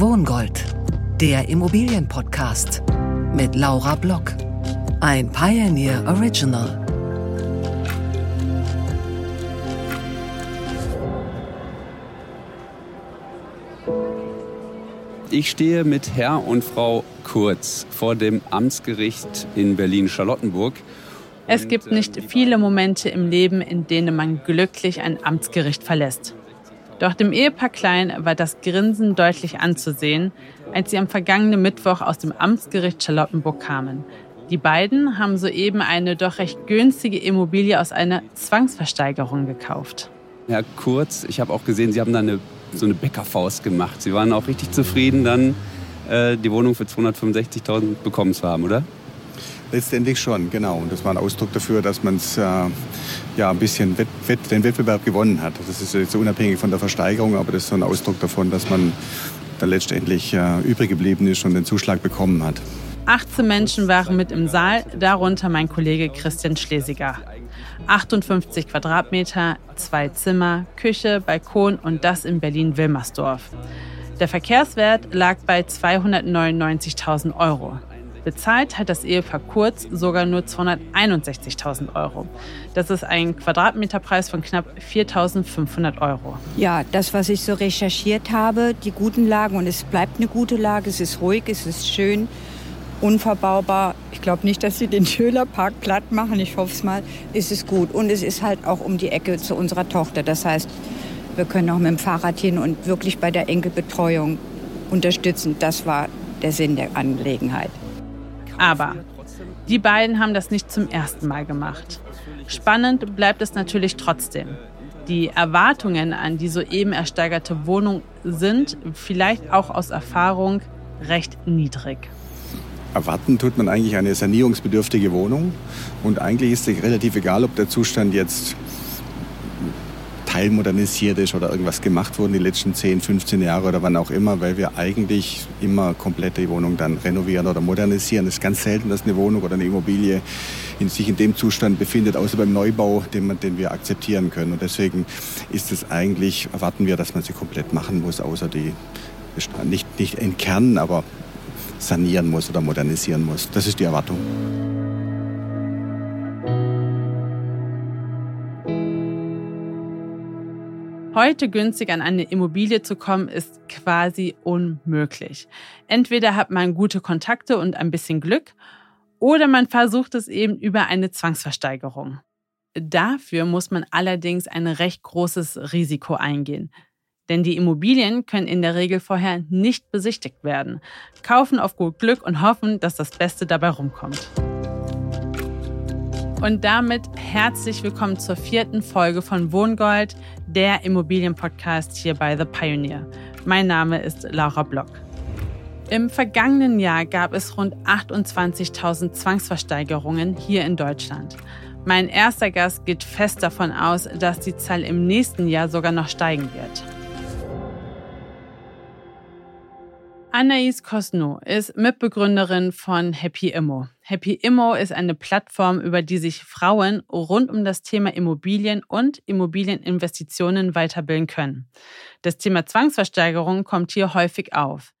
Wohngold, der Immobilienpodcast mit Laura Block. Ein Pioneer Original. Ich stehe mit Herr und Frau Kurz vor dem Amtsgericht in Berlin-Charlottenburg. Es gibt nicht viele Momente im Leben, in denen man glücklich ein Amtsgericht verlässt. Doch dem Ehepaar Klein war das Grinsen deutlich anzusehen, als sie am vergangenen Mittwoch aus dem Amtsgericht Charlottenburg kamen. Die beiden haben soeben eine doch recht günstige Immobilie aus einer Zwangsversteigerung gekauft. Herr Kurz, ich habe auch gesehen, Sie haben da eine, so eine Bäckerfaust gemacht. Sie waren auch richtig zufrieden, dann äh, die Wohnung für 265.000 bekommen zu haben, oder? Letztendlich schon, genau. Und das war ein Ausdruck dafür, dass man äh, ja, ein bisschen Wett, Wett, den Wettbewerb gewonnen hat. Das ist jetzt unabhängig von der Versteigerung, aber das ist so ein Ausdruck davon, dass man dann letztendlich äh, übrig geblieben ist und den Zuschlag bekommen hat. 18 Menschen waren mit im Saal, darunter mein Kollege Christian Schlesiger. 58 Quadratmeter, zwei Zimmer, Küche, Balkon und das in Berlin-Wilmersdorf. Der Verkehrswert lag bei 299.000 Euro. Bezahlt hat das Ehepaar Kurz sogar nur 261.000 Euro. Das ist ein Quadratmeterpreis von knapp 4.500 Euro. Ja, das, was ich so recherchiert habe, die guten Lagen, und es bleibt eine gute Lage, es ist ruhig, es ist schön, unverbaubar. Ich glaube nicht, dass sie den Schölerpark platt machen, ich hoffe es mal, ist es gut. Und es ist halt auch um die Ecke zu unserer Tochter. Das heißt, wir können auch mit dem Fahrrad hin und wirklich bei der Enkelbetreuung unterstützen. Das war der Sinn der Angelegenheit. Aber die beiden haben das nicht zum ersten Mal gemacht. Spannend bleibt es natürlich trotzdem. Die Erwartungen an die soeben ersteigerte Wohnung sind, vielleicht auch aus Erfahrung, recht niedrig. Erwarten tut man eigentlich eine sanierungsbedürftige Wohnung. Und eigentlich ist es relativ egal, ob der Zustand jetzt teilmodernisiert ist oder irgendwas gemacht wurde die letzten 10, 15 Jahre oder wann auch immer, weil wir eigentlich immer komplett die Wohnung dann renovieren oder modernisieren. Es ist ganz selten, dass eine Wohnung oder eine Immobilie in sich in dem Zustand befindet, außer beim Neubau, den, man, den wir akzeptieren können. Und deswegen ist es eigentlich, erwarten wir, dass man sie komplett machen muss, außer die nicht, nicht entkernen, aber sanieren muss oder modernisieren muss. Das ist die Erwartung. Heute günstig an eine Immobilie zu kommen, ist quasi unmöglich. Entweder hat man gute Kontakte und ein bisschen Glück, oder man versucht es eben über eine Zwangsversteigerung. Dafür muss man allerdings ein recht großes Risiko eingehen. Denn die Immobilien können in der Regel vorher nicht besichtigt werden. Kaufen auf gut Glück und hoffen, dass das Beste dabei rumkommt. Und damit herzlich willkommen zur vierten Folge von Wohngold, der Immobilienpodcast hier bei The Pioneer. Mein Name ist Laura Block. Im vergangenen Jahr gab es rund 28.000 Zwangsversteigerungen hier in Deutschland. Mein erster Gast geht fest davon aus, dass die Zahl im nächsten Jahr sogar noch steigen wird. Anaïs Cosno ist Mitbegründerin von Happy Immo. Happy Immo ist eine Plattform, über die sich Frauen rund um das Thema Immobilien und Immobilieninvestitionen weiterbilden können. Das Thema Zwangsversteigerung kommt hier häufig auf.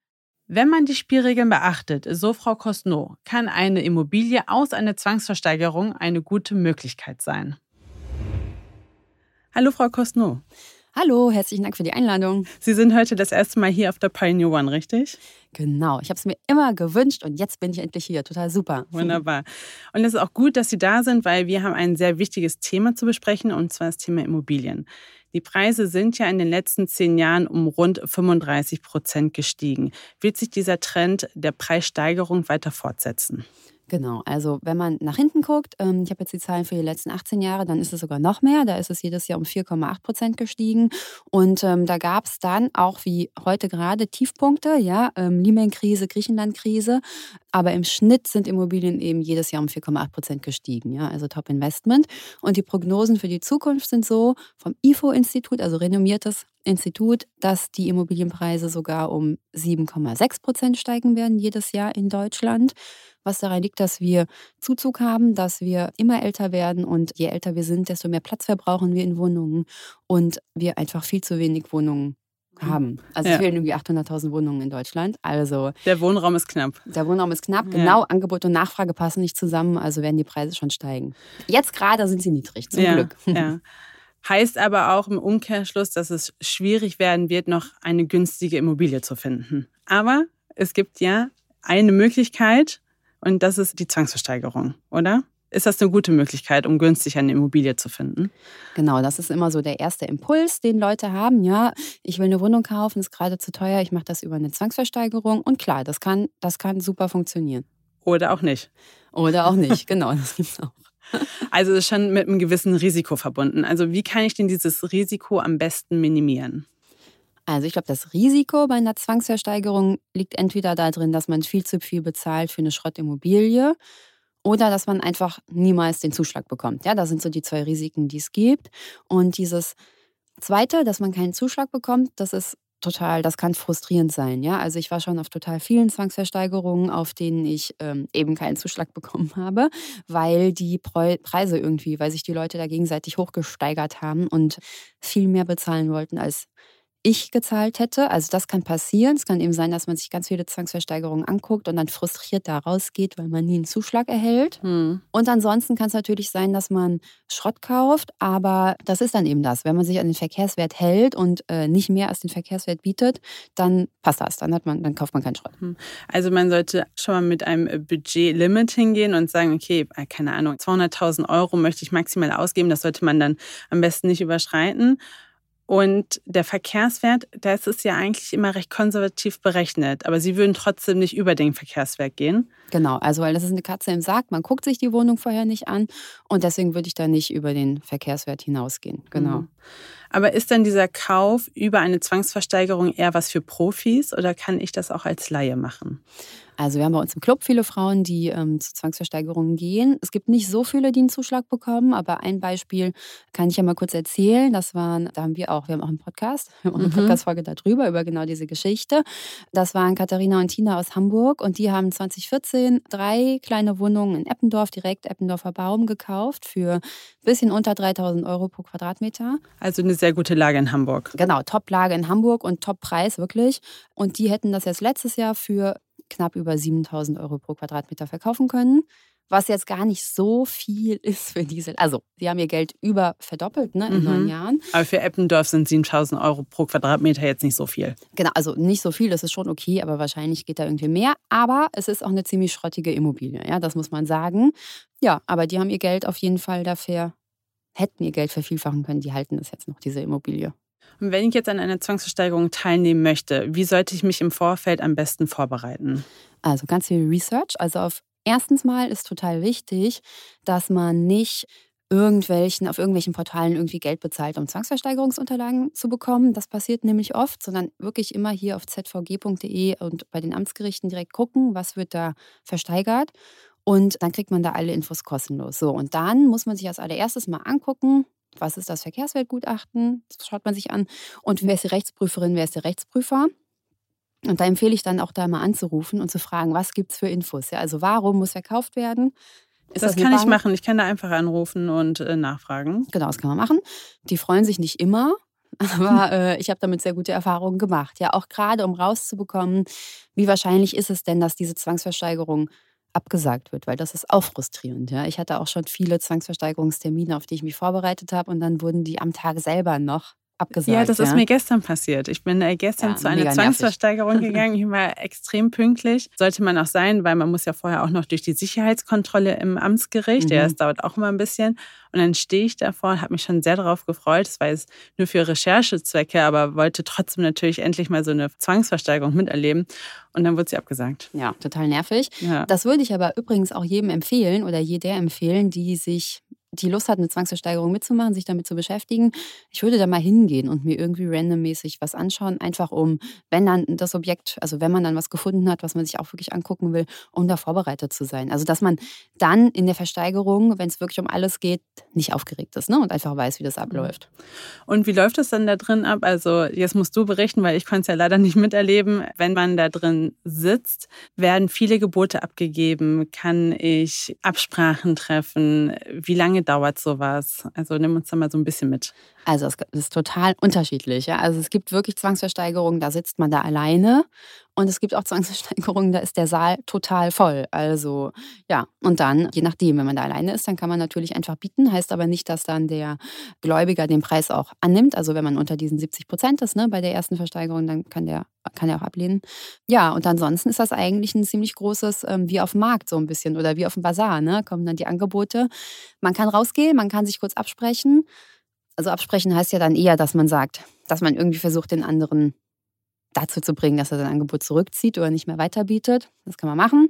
Wenn man die Spielregeln beachtet, so Frau Cosno, kann eine Immobilie aus einer Zwangsversteigerung eine gute Möglichkeit sein. Hallo Frau Cosno. Hallo, herzlichen Dank für die Einladung. Sie sind heute das erste Mal hier auf der Pioneer One, richtig? Genau, ich habe es mir immer gewünscht und jetzt bin ich endlich hier. Total super. Wunderbar. Und es ist auch gut, dass Sie da sind, weil wir haben ein sehr wichtiges Thema zu besprechen und zwar das Thema Immobilien. Die Preise sind ja in den letzten zehn Jahren um rund 35 Prozent gestiegen. Wird sich dieser Trend der Preissteigerung weiter fortsetzen? Genau, also wenn man nach hinten guckt, ähm, ich habe jetzt die Zahlen für die letzten 18 Jahre, dann ist es sogar noch mehr. Da ist es jedes Jahr um 4,8 Prozent gestiegen. Und ähm, da gab es dann auch wie heute gerade Tiefpunkte, ja, ähm, Lehman-Krise, Griechenland-Krise. Aber im Schnitt sind Immobilien eben jedes Jahr um 4,8 Prozent gestiegen. Ja? Also Top Investment. Und die Prognosen für die Zukunft sind so vom IFO-Institut, also renommiertes Institut, dass die Immobilienpreise sogar um 7,6 Prozent steigen werden jedes Jahr in Deutschland. Was daran liegt, dass wir Zuzug haben, dass wir immer älter werden und je älter wir sind, desto mehr Platz verbrauchen wir in Wohnungen und wir einfach viel zu wenig Wohnungen haben. Also Ja. es fehlen irgendwie 800.000 Wohnungen in Deutschland. Also Der Wohnraum ist knapp. der Wohnraum ist knapp, Ja. genau. Angebot und Nachfrage passen nicht zusammen, also werden die Preise schon steigen. Jetzt gerade sind sie niedrig, zum ja, Glück. Ja. Heißt aber auch im Umkehrschluss, dass es schwierig werden wird, noch eine günstige Immobilie zu finden. Aber es gibt ja eine Möglichkeit und das ist die Zwangsversteigerung, oder? Ist das eine gute Möglichkeit, um günstig eine Immobilie zu finden? Genau, das ist immer so der erste Impuls, den Leute haben. Ja, ich will eine Wohnung kaufen, ist gerade zu teuer, ich mache das über eine Zwangsversteigerung. Und klar, das kann, das kann super funktionieren. Oder auch nicht. Oder auch nicht, genau, das gibt's auch. Also es ist schon mit einem gewissen Risiko verbunden. Also wie kann ich denn dieses Risiko am besten minimieren? Also ich glaube, das Risiko bei einer Zwangsversteigerung liegt entweder darin, dass man viel zu viel bezahlt für eine Schrottimmobilie oder dass man einfach niemals den Zuschlag bekommt. Ja, das sind so die zwei Risiken, die es gibt. Und dieses Zweite, dass man keinen Zuschlag bekommt, das ist total, das kann frustrierend sein. Ja, also ich war schon auf total vielen Zwangsversteigerungen, auf denen ich ähm, eben keinen Zuschlag bekommen habe, weil die Preise irgendwie, weil sich die Leute da gegenseitig hochgesteigert haben und viel mehr bezahlen wollten, als ich gezahlt hätte. Also das kann passieren. Es kann eben sein, dass man sich ganz viele Zwangsversteigerungen anguckt und dann frustriert da rausgeht, weil man nie einen Zuschlag erhält. Hm. Und ansonsten kann es natürlich sein, dass man Schrott kauft, aber das ist dann eben das. Wenn man sich an den Verkehrswert hält und äh, nicht mehr als den Verkehrswert bietet, dann passt das. Dann, hat man, dann kauft man keinen Schrott. Also man sollte schon mal mit einem Budgetlimit hingehen und sagen, okay, äh, keine Ahnung, 200.000 Euro möchte ich maximal ausgeben. Das sollte man dann am besten nicht überschreiten. Und der Verkehrswert, da ist es ja eigentlich immer recht konservativ berechnet. Aber Sie würden trotzdem nicht über den Verkehrswert gehen. Genau, also weil das ist eine Katze im Sarg. Man guckt sich die Wohnung vorher nicht an und deswegen würde ich da nicht über den Verkehrswert hinausgehen. Genau. Mhm. Aber ist dann dieser Kauf über eine Zwangsversteigerung eher was für Profis oder kann ich das auch als Laie machen? Also wir haben bei uns im Club viele Frauen, die ähm, zu Zwangsversteigerungen gehen. Es gibt nicht so viele, die einen Zuschlag bekommen, aber ein Beispiel kann ich ja mal kurz erzählen. Das waren, da haben wir auch, wir haben auch einen Podcast, wir haben auch eine Mhm. Podcast-Folge darüber, über genau diese Geschichte. Das waren Katharina und Tina aus Hamburg und die haben 2014 drei kleine Wohnungen in Eppendorf, direkt Eppendorfer Baum, gekauft für ein bisschen unter 3000 Euro pro Quadratmeter. Also eine sehr gute Lage in Hamburg. Genau, Top-Lage in Hamburg und Top-Preis wirklich. Und die hätten das jetzt letztes Jahr für knapp über 7000 Euro pro Quadratmeter verkaufen können. Was jetzt gar nicht so viel ist für diese. Also, sie haben ihr Geld über verdoppelt ne, in Mhm. neun Jahren. Aber für Eppendorf sind 7000 Euro pro Quadratmeter jetzt nicht so viel. Genau, also nicht so viel, das ist schon okay, aber wahrscheinlich geht da irgendwie mehr. Aber es ist auch eine ziemlich schrottige Immobilie, ja, das muss man sagen. Ja, aber die haben ihr Geld auf jeden Fall dafür, hätten ihr Geld vervielfachen können. Die halten es jetzt noch, diese Immobilie. Wenn ich jetzt an einer Zwangsversteigerung teilnehmen möchte, wie sollte ich mich im Vorfeld am besten vorbereiten? Also ganz viel Research. Also auf erstens mal ist total wichtig, dass man nicht irgendwelchen, auf irgendwelchen Portalen irgendwie Geld bezahlt, um Zwangsversteigerungsunterlagen zu bekommen. Das passiert nämlich oft, sondern wirklich immer hier auf zvg.de und bei den Amtsgerichten direkt gucken, was wird da versteigert. Und dann kriegt man da alle Infos kostenlos. So, und dann muss man sich als allererstes mal angucken, was ist das Verkehrswertgutachten? Das schaut man sich an. Und wer ist die Rechtsprüferin, wer ist der Rechtsprüfer? Und da empfehle ich dann auch da mal anzurufen und zu fragen, was gibt es für Infos? Ja, also warum muss verkauft werden? Ist das eine kann ich machen. Ich kann da einfach anrufen und äh, nachfragen. Genau, das kann man machen. Die freuen sich nicht immer, aber äh, ich habe damit sehr gute Erfahrungen gemacht. Ja, auch gerade um rauszubekommen, wie wahrscheinlich ist es denn, dass diese Zwangsversteigerung abgesagt wird, weil das ist auch frustrierend. Ja. Ich hatte auch schon viele Zwangsversteigerungstermine, auf die ich mich vorbereitet habe und dann wurden die am Tag selber noch abgesagt. Ja, das ist mir gestern passiert. Ich bin äh, gestern Ja, zu einer mega nervig. Zwangsversteigerung gegangen. Ich war extrem pünktlich. Sollte man auch sein, weil man muss ja vorher auch noch durch die Sicherheitskontrolle im Amtsgericht. Ja, Mhm. das dauert auch immer ein bisschen. Und dann stehe ich davor und habe mich schon sehr darauf gefreut. Das war jetzt nur für Recherchezwecke, aber wollte trotzdem natürlich endlich mal so eine Zwangsversteigerung miterleben. Und dann wurde sie abgesagt. Ja, total nervig. Ja. Das würde ich aber übrigens auch jedem empfehlen oder jeder empfehlen, die sich die Lust hat, eine Zwangsversteigerung mitzumachen, sich damit zu beschäftigen, ich würde da mal hingehen und mir irgendwie randommäßig was anschauen, einfach um, wenn dann das Objekt, also wenn man dann was gefunden hat, was man sich auch wirklich angucken will, um da vorbereitet zu sein. Also dass man dann in der Versteigerung, wenn es wirklich um alles geht, nicht aufgeregt ist ne? und einfach weiß, wie das mhm. abläuft. Und wie läuft es dann da drin ab? Also jetzt musst du berichten, weil ich konnte es ja leider nicht miterleben. Wenn man da drin sitzt, werden viele Gebote abgegeben. Kann ich Absprachen treffen? Wie lange dauert sowas? Also nimm uns da mal so ein bisschen mit. Also es ist total unterschiedlich. Ja? Also es gibt wirklich Zwangsversteigerungen, da sitzt man da alleine. Und es gibt auch Zwangsversteigerungen, da ist der Saal total voll. Also ja, und dann, je nachdem, wenn man da alleine ist, dann kann man natürlich einfach bieten. Heißt aber nicht, dass dann der Gläubiger den Preis auch annimmt. Also wenn man unter diesen 70 Prozent ist, ne, bei der ersten Versteigerung, dann kann der, kann der auch ablehnen. Ja, und ansonsten ist das eigentlich ein ziemlich großes, ähm, wie auf dem Markt so ein bisschen oder wie auf dem Bazar, ne? Kommen dann die Angebote. Man kann rausgehen, man kann sich kurz absprechen. Also absprechen heißt ja dann eher, dass man sagt, dass man irgendwie versucht, den anderen dazu zu bringen, dass er sein Angebot zurückzieht oder nicht mehr weiterbietet. Das kann man machen.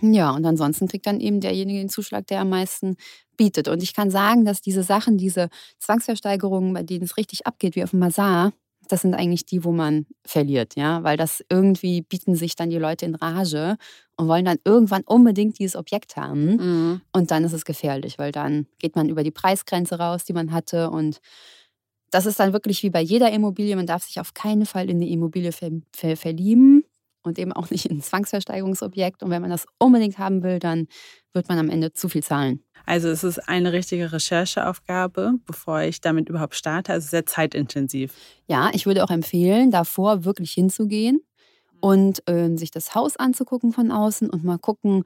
Ja, und ansonsten kriegt dann eben derjenige den Zuschlag, der am meisten bietet. Und ich kann sagen, dass diese Sachen, diese Zwangsversteigerungen, bei denen es richtig abgeht, wie auf dem Masar, das sind eigentlich die, wo man verliert, ja, weil das irgendwie bieten sich dann die Leute in Rage und wollen dann irgendwann unbedingt dieses Objekt haben. Mhm. Und dann ist es gefährlich, weil dann geht man über die Preisgrenze raus, die man hatte. Und das ist dann wirklich wie bei jeder Immobilie. Man darf sich auf keinen Fall in die Immobilie ver ver verlieben und eben auch nicht in ein Zwangsversteigerungsobjekt. Und wenn man das unbedingt haben will, dann wird man am Ende zu viel zahlen. Also es ist eine richtige Rechercheaufgabe, bevor ich damit überhaupt starte. Also sehr zeitintensiv. Ja, ich würde auch empfehlen, davor wirklich hinzugehen und äh, sich das Haus anzugucken von außen und mal gucken,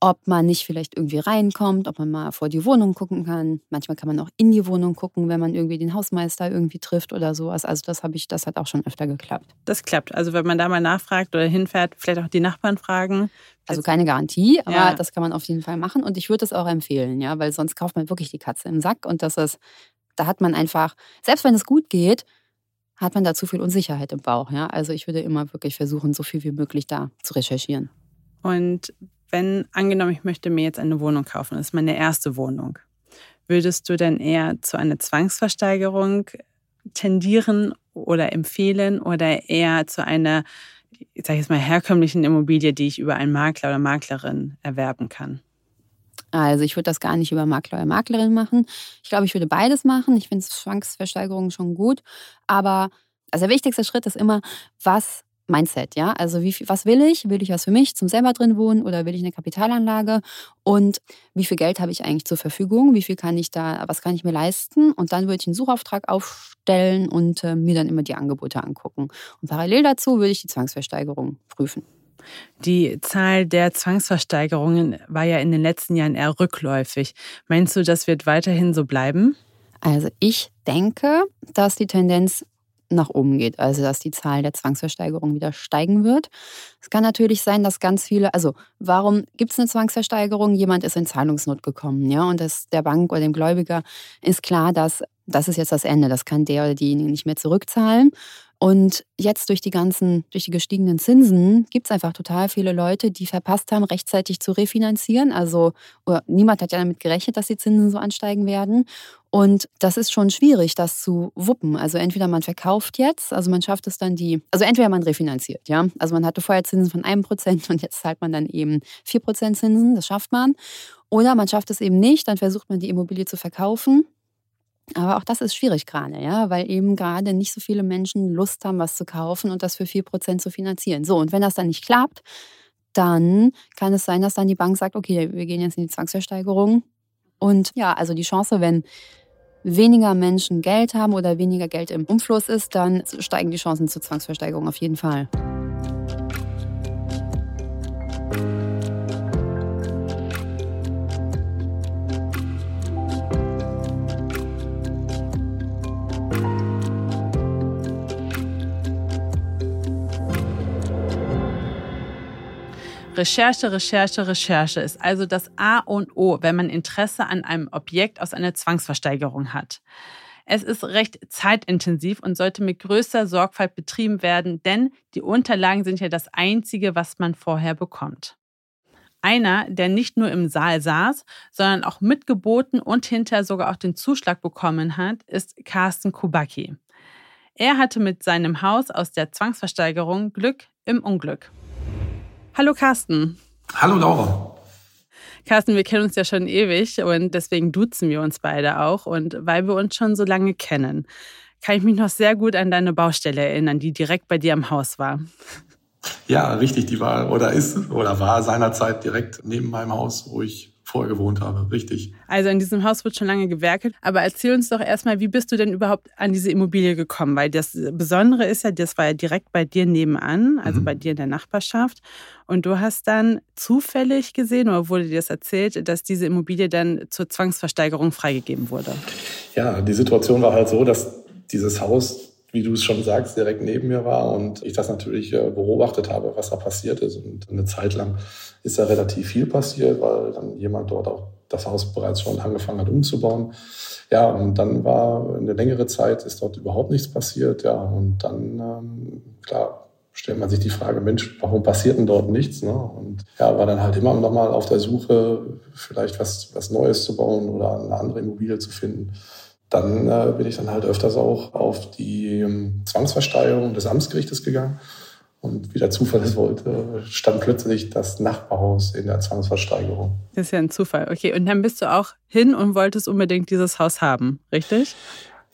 ob man nicht vielleicht irgendwie reinkommt, ob man mal vor die Wohnung gucken kann. Manchmal kann man auch in die Wohnung gucken, wenn man irgendwie den Hausmeister irgendwie trifft oder sowas. Also das habe ich, das hat auch schon öfter geklappt. Das klappt. Also wenn man da mal nachfragt oder hinfährt, vielleicht auch die Nachbarn fragen. Also keine Garantie, aber ja. das kann man auf jeden Fall machen. Und ich würde es auch empfehlen, ja, weil sonst kauft man wirklich die Katze im Sack und das ist, da hat man einfach, selbst wenn es gut geht, hat man da zu viel Unsicherheit im Bauch. Ja? Also ich würde immer wirklich versuchen, so viel wie möglich da zu recherchieren. Und wenn, angenommen, ich möchte mir jetzt eine Wohnung kaufen, das ist meine erste Wohnung, würdest du denn eher zu einer Zwangsversteigerung tendieren oder empfehlen oder eher zu einer, ich jetzt mal, herkömmlichen Immobilie, die ich über einen Makler oder Maklerin erwerben kann? Also ich würde das gar nicht über Makler oder Maklerin machen. Ich glaube, ich würde beides machen. Ich finde Zwangsversteigerungen schon gut. Aber also der wichtigste Schritt ist immer, was Mindset, ja. Also wie viel, was will ich? Will ich was für mich zum selber drin wohnen oder will ich eine Kapitalanlage? Und wie viel Geld habe ich eigentlich zur Verfügung? Wie viel kann ich da, was kann ich mir leisten? Und dann würde ich einen Suchauftrag aufstellen und äh, mir dann immer die Angebote angucken. Und parallel dazu würde ich die Zwangsversteigerung prüfen. Die Zahl der Zwangsversteigerungen war ja in den letzten Jahren eher rückläufig. Meinst du, das wird weiterhin so bleiben? Also ich denke, dass die Tendenz nach oben geht, also dass die Zahl der Zwangsversteigerungen wieder steigen wird. Es kann natürlich sein, dass ganz viele, also warum gibt es eine Zwangsversteigerung? Jemand ist in Zahlungsnot gekommen, ja, und das, der Bank oder dem Gläubiger ist klar, dass das ist jetzt das Ende, das kann der oder diejenige nicht mehr zurückzahlen. Und jetzt durch die ganzen, durch die gestiegenen Zinsen gibt es einfach total viele Leute, die verpasst haben, rechtzeitig zu refinanzieren. Also niemand hat ja damit gerechnet, dass die Zinsen so ansteigen werden. Und das ist schon schwierig, das zu wuppen. Also entweder man verkauft jetzt, also man schafft es dann die, also entweder man refinanziert, ja. Also man hatte vorher Zinsen von einem Prozent und jetzt zahlt man dann eben vier Prozent Zinsen, das schafft man. Oder man schafft es eben nicht, dann versucht man die Immobilie zu verkaufen aber auch das ist schwierig gerade, ja, weil eben gerade nicht so viele Menschen Lust haben, was zu kaufen und das für 4% zu finanzieren. So, und wenn das dann nicht klappt, dann kann es sein, dass dann die Bank sagt, okay, wir gehen jetzt in die Zwangsversteigerung. Und ja, also die Chance, wenn weniger Menschen Geld haben oder weniger Geld im Umfluss ist, dann steigen die Chancen zur Zwangsversteigerung auf jeden Fall. Recherche, Recherche, Recherche ist also das A und O, wenn man Interesse an einem Objekt aus einer Zwangsversteigerung hat. Es ist recht zeitintensiv und sollte mit größter Sorgfalt betrieben werden, denn die Unterlagen sind ja das Einzige, was man vorher bekommt. Einer, der nicht nur im Saal saß, sondern auch mitgeboten und hinterher sogar auch den Zuschlag bekommen hat, ist Carsten Kubacki. Er hatte mit seinem Haus aus der Zwangsversteigerung Glück im Unglück. Hallo Carsten. Hallo Laura. Carsten, wir kennen uns ja schon ewig und deswegen duzen wir uns beide auch. Und weil wir uns schon so lange kennen, kann ich mich noch sehr gut an deine Baustelle erinnern, die direkt bei dir am Haus war. Ja, richtig, die war oder ist oder war seinerzeit direkt neben meinem Haus, wo ich vorher gewohnt habe, richtig. Also in diesem Haus wird schon lange gewerkelt. Aber erzähl uns doch erstmal, wie bist du denn überhaupt an diese Immobilie gekommen? Weil das Besondere ist ja, das war ja direkt bei dir nebenan, also mhm. bei dir in der Nachbarschaft. Und du hast dann zufällig gesehen oder wurde dir das erzählt, dass diese Immobilie dann zur Zwangsversteigerung freigegeben wurde? Ja, die Situation war halt so, dass dieses Haus wie du es schon sagst, direkt neben mir war und ich das natürlich äh, beobachtet habe, was da passiert ist. Und eine Zeit lang ist da relativ viel passiert, weil dann jemand dort auch das Haus bereits schon angefangen hat umzubauen. Ja, und dann war eine längere Zeit, ist dort überhaupt nichts passiert. Ja, und dann, ähm, klar, stellt man sich die Frage, Mensch, warum passiert denn dort nichts? Ne? Und ja, war dann halt immer noch mal auf der Suche, vielleicht was, was Neues zu bauen oder eine andere Immobilie zu finden dann äh, bin ich dann halt öfters auch auf die ähm, Zwangsversteigerung des Amtsgerichtes gegangen. Und wie der Zufall es wollte, stand plötzlich das Nachbarhaus in der Zwangsversteigerung. Das ist ja ein Zufall. Okay, und dann bist du auch hin und wolltest unbedingt dieses Haus haben, richtig?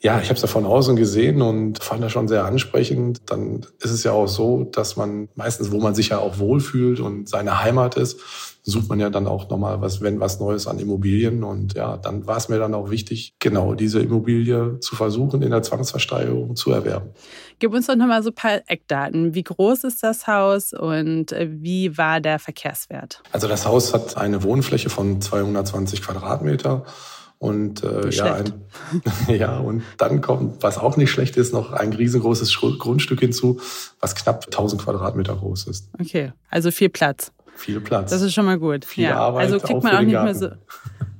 Ja, ich habe es ja von außen gesehen und fand das schon sehr ansprechend. Dann ist es ja auch so, dass man meistens, wo man sich ja auch wohlfühlt und seine Heimat ist, sucht man ja dann auch nochmal was, wenn was Neues an Immobilien. Und ja, dann war es mir dann auch wichtig, genau diese Immobilie zu versuchen, in der Zwangsversteigerung zu erwerben. Gib uns doch nochmal so ein paar Eckdaten. Wie groß ist das Haus und äh, wie war der Verkehrswert? Also das Haus hat eine Wohnfläche von 220 Quadratmeter und äh, ja, ein, ja, und dann kommt, was auch nicht schlecht ist, noch ein riesengroßes Grundstück hinzu, was knapp 1000 Quadratmeter groß ist. Okay, also viel Platz. Viel Platz. Das ist schon mal gut. Viel ja. Arbeit. Also kriegt man auch nicht Garten. mehr so.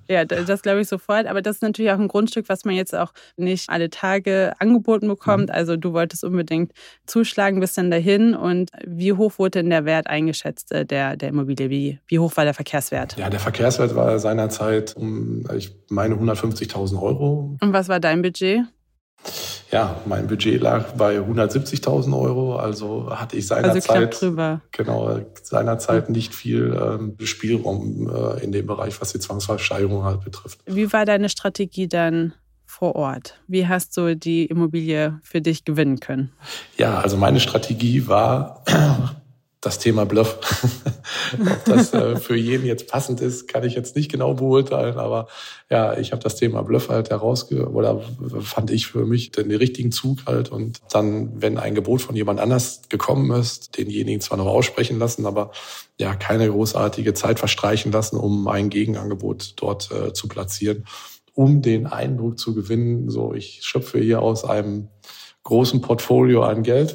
Ja, das glaube ich sofort. Aber das ist natürlich auch ein Grundstück, was man jetzt auch nicht alle Tage angeboten bekommt. Mhm. Also du wolltest unbedingt zuschlagen, bist dann dahin. Und wie hoch wurde denn der Wert eingeschätzt äh, der, der Immobilie? Wie, wie hoch war der Verkehrswert? Ja, der Verkehrswert war seinerzeit um, ich meine, 150.000 Euro. Und was war dein Budget? Ja, mein Budget lag bei 170.000 Euro, also hatte ich seinerzeit also genau seinerzeit nicht viel ähm, Spielraum äh, in dem Bereich, was die Zwangsversteigerung halt betrifft. Wie war deine Strategie dann vor Ort? Wie hast du die Immobilie für dich gewinnen können? Ja, also meine Strategie war das Thema Bluff. Ob das äh, für jeden jetzt passend ist, kann ich jetzt nicht genau beurteilen, aber ja, ich habe das Thema Bluff halt herausge oder fand ich für mich den richtigen Zug halt und dann, wenn ein Gebot von jemand anders gekommen ist, denjenigen zwar noch aussprechen lassen, aber ja, keine großartige Zeit verstreichen lassen, um ein Gegenangebot dort äh, zu platzieren, um den Eindruck zu gewinnen, so ich schöpfe hier aus einem großen Portfolio an Geld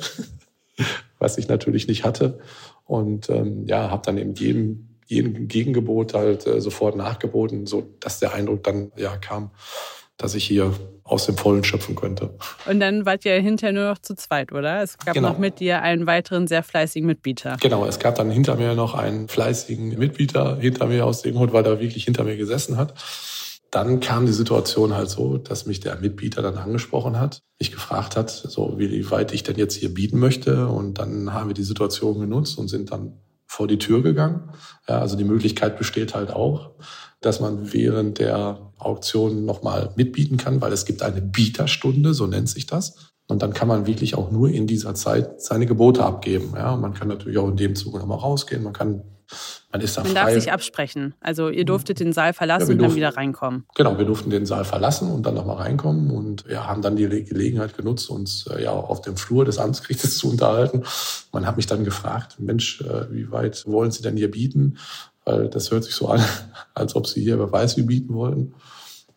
was ich natürlich nicht hatte. Und ähm, ja, habe dann eben jedem, jedem Gegengebot halt äh, sofort nachgeboten, so dass der Eindruck dann ja kam, dass ich hier aus dem Vollen schöpfen könnte. Und dann wart ihr hinterher nur noch zu zweit, oder? Es gab genau. noch mit dir einen weiteren sehr fleißigen Mitbieter. Genau, es gab dann hinter mir noch einen fleißigen Mitbieter hinter mir aus dem Grund, weil er wirklich hinter mir gesessen hat dann kam die Situation halt so, dass mich der Mitbieter dann angesprochen hat, mich gefragt hat, so wie weit ich denn jetzt hier bieten möchte. Und dann haben wir die Situation genutzt und sind dann vor die Tür gegangen. Ja, also die Möglichkeit besteht halt auch, dass man während der Auktion nochmal mitbieten kann, weil es gibt eine Bieterstunde, so nennt sich das. Und dann kann man wirklich auch nur in dieser Zeit seine Gebote abgeben. Ja, man kann natürlich auch in dem Zuge nochmal rausgehen. Man kann man ist da Man frei. darf sich absprechen. Also ihr durftet den Saal verlassen ja, und dann wieder reinkommen. Genau, wir durften den Saal verlassen und dann nochmal reinkommen und ja, haben dann die Gelegenheit genutzt, uns äh, ja auf dem Flur des Amtsgerichtes zu unterhalten. Man hat mich dann gefragt, Mensch, äh, wie weit wollen Sie denn hier bieten? Weil das hört sich so an, als ob Sie hier wer weiß wie bieten wollten.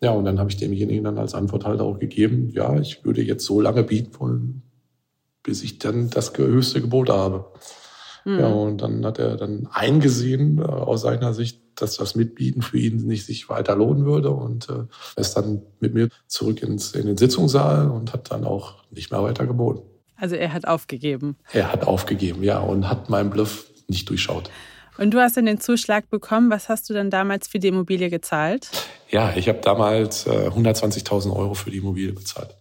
Ja, und dann habe ich demjenigen dann als Antwort halt auch gegeben, ja, ich würde jetzt so lange bieten wollen, bis ich dann das höchste Gebot habe. Mhm. Ja, und dann hat er dann eingesehen äh, aus seiner Sicht, dass das Mitbieten für ihn nicht sich weiter lohnen würde und äh, ist dann mit mir zurück ins, in den Sitzungssaal und hat dann auch nicht mehr weiter geboten. Also er hat aufgegeben. Er hat aufgegeben, ja, und hat meinen Bluff nicht durchschaut. Und du hast dann den Zuschlag bekommen. Was hast du dann damals für die Immobilie gezahlt? Ja, ich habe damals äh, 120.000 Euro für die Immobilie bezahlt.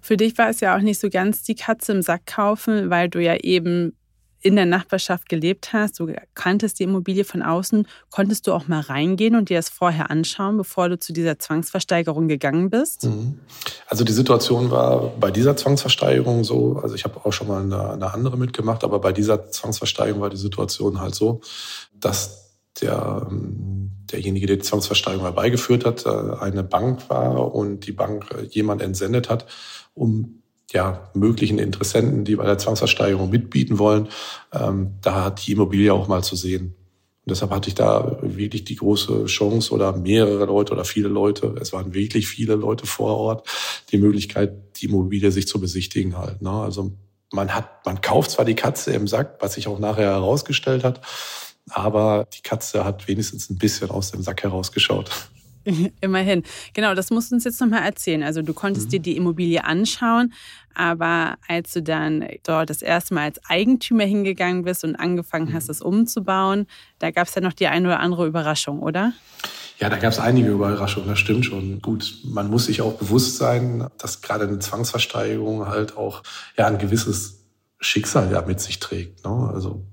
Für dich war es ja auch nicht so ganz die Katze im Sack kaufen, weil du ja eben in der Nachbarschaft gelebt hast, du kanntest die Immobilie von außen, konntest du auch mal reingehen und dir das vorher anschauen, bevor du zu dieser Zwangsversteigerung gegangen bist? Mhm. Also die Situation war bei dieser Zwangsversteigerung so, also ich habe auch schon mal eine, eine andere mitgemacht, aber bei dieser Zwangsversteigerung war die Situation halt so, dass der, ähm, derjenige, der die Zwangsversteigerung herbeigeführt hat, äh, eine Bank war und die Bank äh, jemand entsendet hat, um ja, möglichen Interessenten, die bei der Zwangsversteigerung mitbieten wollen, ähm, da die Immobilie auch mal zu sehen. Und deshalb hatte ich da wirklich die große Chance oder mehrere Leute oder viele Leute, es waren wirklich viele Leute vor Ort, die Möglichkeit, die Immobilie sich zu besichtigen halt. Ne? Also man hat, man kauft zwar die Katze im Sack, was sich auch nachher herausgestellt hat, aber die Katze hat wenigstens ein bisschen aus dem Sack herausgeschaut. Immerhin. Genau, das musst du uns jetzt nochmal erzählen. Also du konntest mhm. dir die Immobilie anschauen, aber als du dann dort das erste Mal als Eigentümer hingegangen bist und angefangen hast, es umzubauen, da gab es ja noch die eine oder andere Überraschung, oder? Ja, da gab es einige Überraschungen, das stimmt schon. Gut, man muss sich auch bewusst sein, dass gerade eine Zwangsversteigerung halt auch ja ein gewisses Schicksal ja mit sich trägt. Ne? Also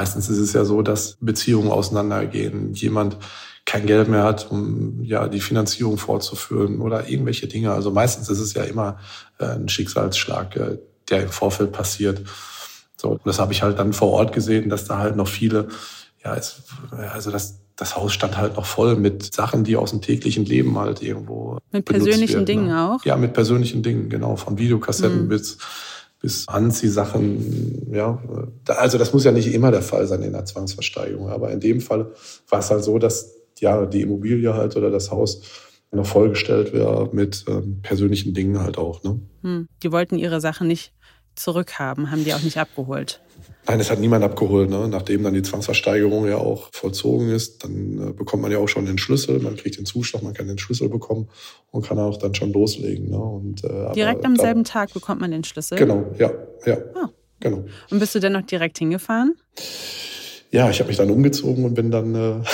meistens ist es ja so, dass Beziehungen auseinandergehen. Jemand kein Geld mehr hat, um ja die Finanzierung fortzuführen oder irgendwelche Dinge. Also meistens ist es ja immer äh, ein Schicksalsschlag, äh, der im Vorfeld passiert. So, das habe ich halt dann vor Ort gesehen, dass da halt noch viele, ja, es, also das, das Haus stand halt noch voll mit Sachen, die aus dem täglichen Leben halt irgendwo. Mit persönlichen werden, Dingen ne? auch? Ja, mit persönlichen Dingen, genau. Von Videokassetten mhm. bis bis Anziehsachen, ja. Also das muss ja nicht immer der Fall sein in der Zwangsversteigerung. Aber in dem Fall war es halt so, dass ja, die Immobilie halt oder das Haus noch vollgestellt wäre mit ähm, persönlichen Dingen halt auch. Ne? Hm. Die wollten ihre Sachen nicht zurückhaben, haben die auch nicht abgeholt. Nein, es hat niemand abgeholt. Ne? Nachdem dann die Zwangsversteigerung ja auch vollzogen ist, dann äh, bekommt man ja auch schon den Schlüssel, man kriegt den Zuschlag, man kann den Schlüssel bekommen und kann auch dann schon loslegen. Ne? Und, äh, direkt am da, selben Tag bekommt man den Schlüssel? Genau, ja. ja. Ah. Genau. Und bist du denn noch direkt hingefahren? Ja, ich habe mich dann umgezogen und bin dann äh,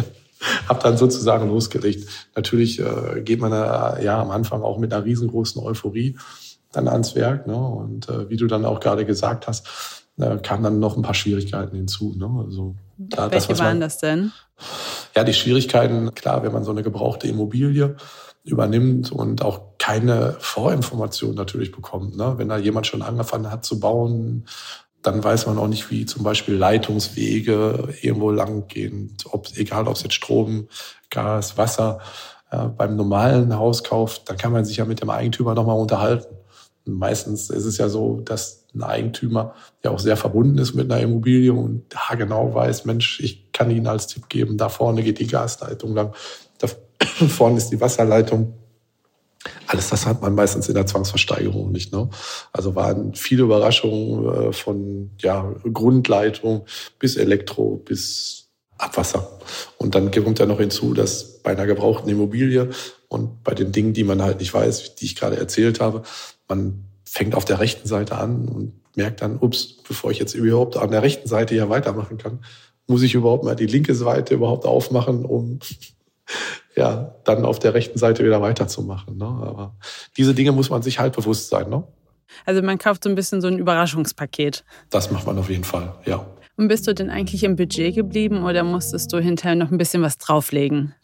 habe dann sozusagen losgelegt. Natürlich äh, geht man äh, ja am Anfang auch mit einer riesengroßen Euphorie dann ans Werk. Ne? Und äh, wie du dann auch gerade gesagt hast, äh, kamen dann noch ein paar Schwierigkeiten hinzu. Ne? Also, da, Welche das, waren man, das denn? Ja, die Schwierigkeiten, klar, wenn man so eine gebrauchte Immobilie übernimmt und auch keine Vorinformation natürlich bekommt. Ne? Wenn da jemand schon angefangen hat zu bauen, dann weiß man auch nicht, wie zum Beispiel Leitungswege irgendwo lang gehen, ob, egal ob es jetzt Strom, Gas, Wasser. Äh, beim normalen Hauskauf, da kann man sich ja mit dem Eigentümer nochmal unterhalten. Meistens ist es ja so, dass ein Eigentümer ja auch sehr verbunden ist mit einer Immobilie und da genau weiß, Mensch, ich kann Ihnen als Tipp geben, da vorne geht die Gasleitung lang, da vorne ist die Wasserleitung alles das hat man meistens in der Zwangsversteigerung nicht. Ne? Also waren viele Überraschungen äh, von ja, Grundleitung bis Elektro bis Abwasser. Und dann kommt ja noch hinzu, dass bei einer gebrauchten Immobilie und bei den Dingen, die man halt nicht weiß, die ich gerade erzählt habe, man fängt auf der rechten Seite an und merkt dann, ups, bevor ich jetzt überhaupt an der rechten Seite hier weitermachen kann, muss ich überhaupt mal die linke Seite überhaupt aufmachen, um ja, dann auf der rechten Seite wieder weiterzumachen. Ne? Aber diese Dinge muss man sich halt bewusst sein. Ne? Also man kauft so ein bisschen so ein Überraschungspaket. Das macht man auf jeden Fall, ja. Und bist du denn eigentlich im Budget geblieben oder musstest du hinterher noch ein bisschen was drauflegen?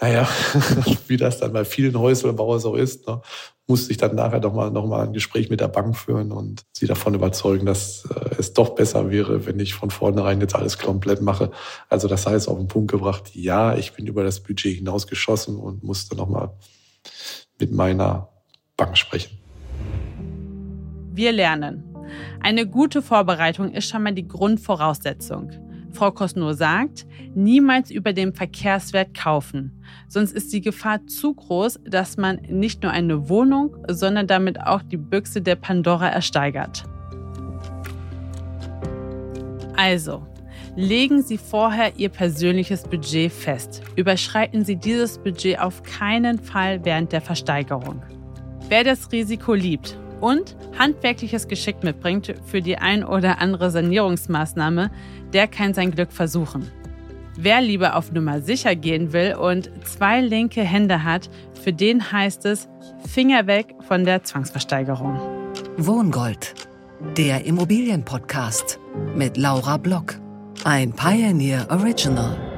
Naja, wie das dann bei vielen Häuselbauern so ist, ne, musste ich dann nachher nochmal noch mal ein Gespräch mit der Bank führen und sie davon überzeugen, dass äh, es doch besser wäre, wenn ich von vornherein jetzt alles komplett mache. Also das heißt auf den Punkt gebracht, ja, ich bin über das Budget hinausgeschossen und musste nochmal mit meiner Bank sprechen. Wir lernen. Eine gute Vorbereitung ist schon mal die Grundvoraussetzung. Frau Kosno sagt, niemals über den Verkehrswert kaufen. Sonst ist die Gefahr zu groß, dass man nicht nur eine Wohnung, sondern damit auch die Büchse der Pandora ersteigert. Also, legen Sie vorher Ihr persönliches Budget fest. Überschreiten Sie dieses Budget auf keinen Fall während der Versteigerung. Wer das Risiko liebt und handwerkliches Geschick mitbringt für die ein oder andere Sanierungsmaßnahme, der kann sein Glück versuchen. Wer lieber auf Nummer sicher gehen will und zwei linke Hände hat, für den heißt es Finger weg von der Zwangsversteigerung. Wohngold, der Immobilienpodcast mit Laura Block. Ein Pioneer Original.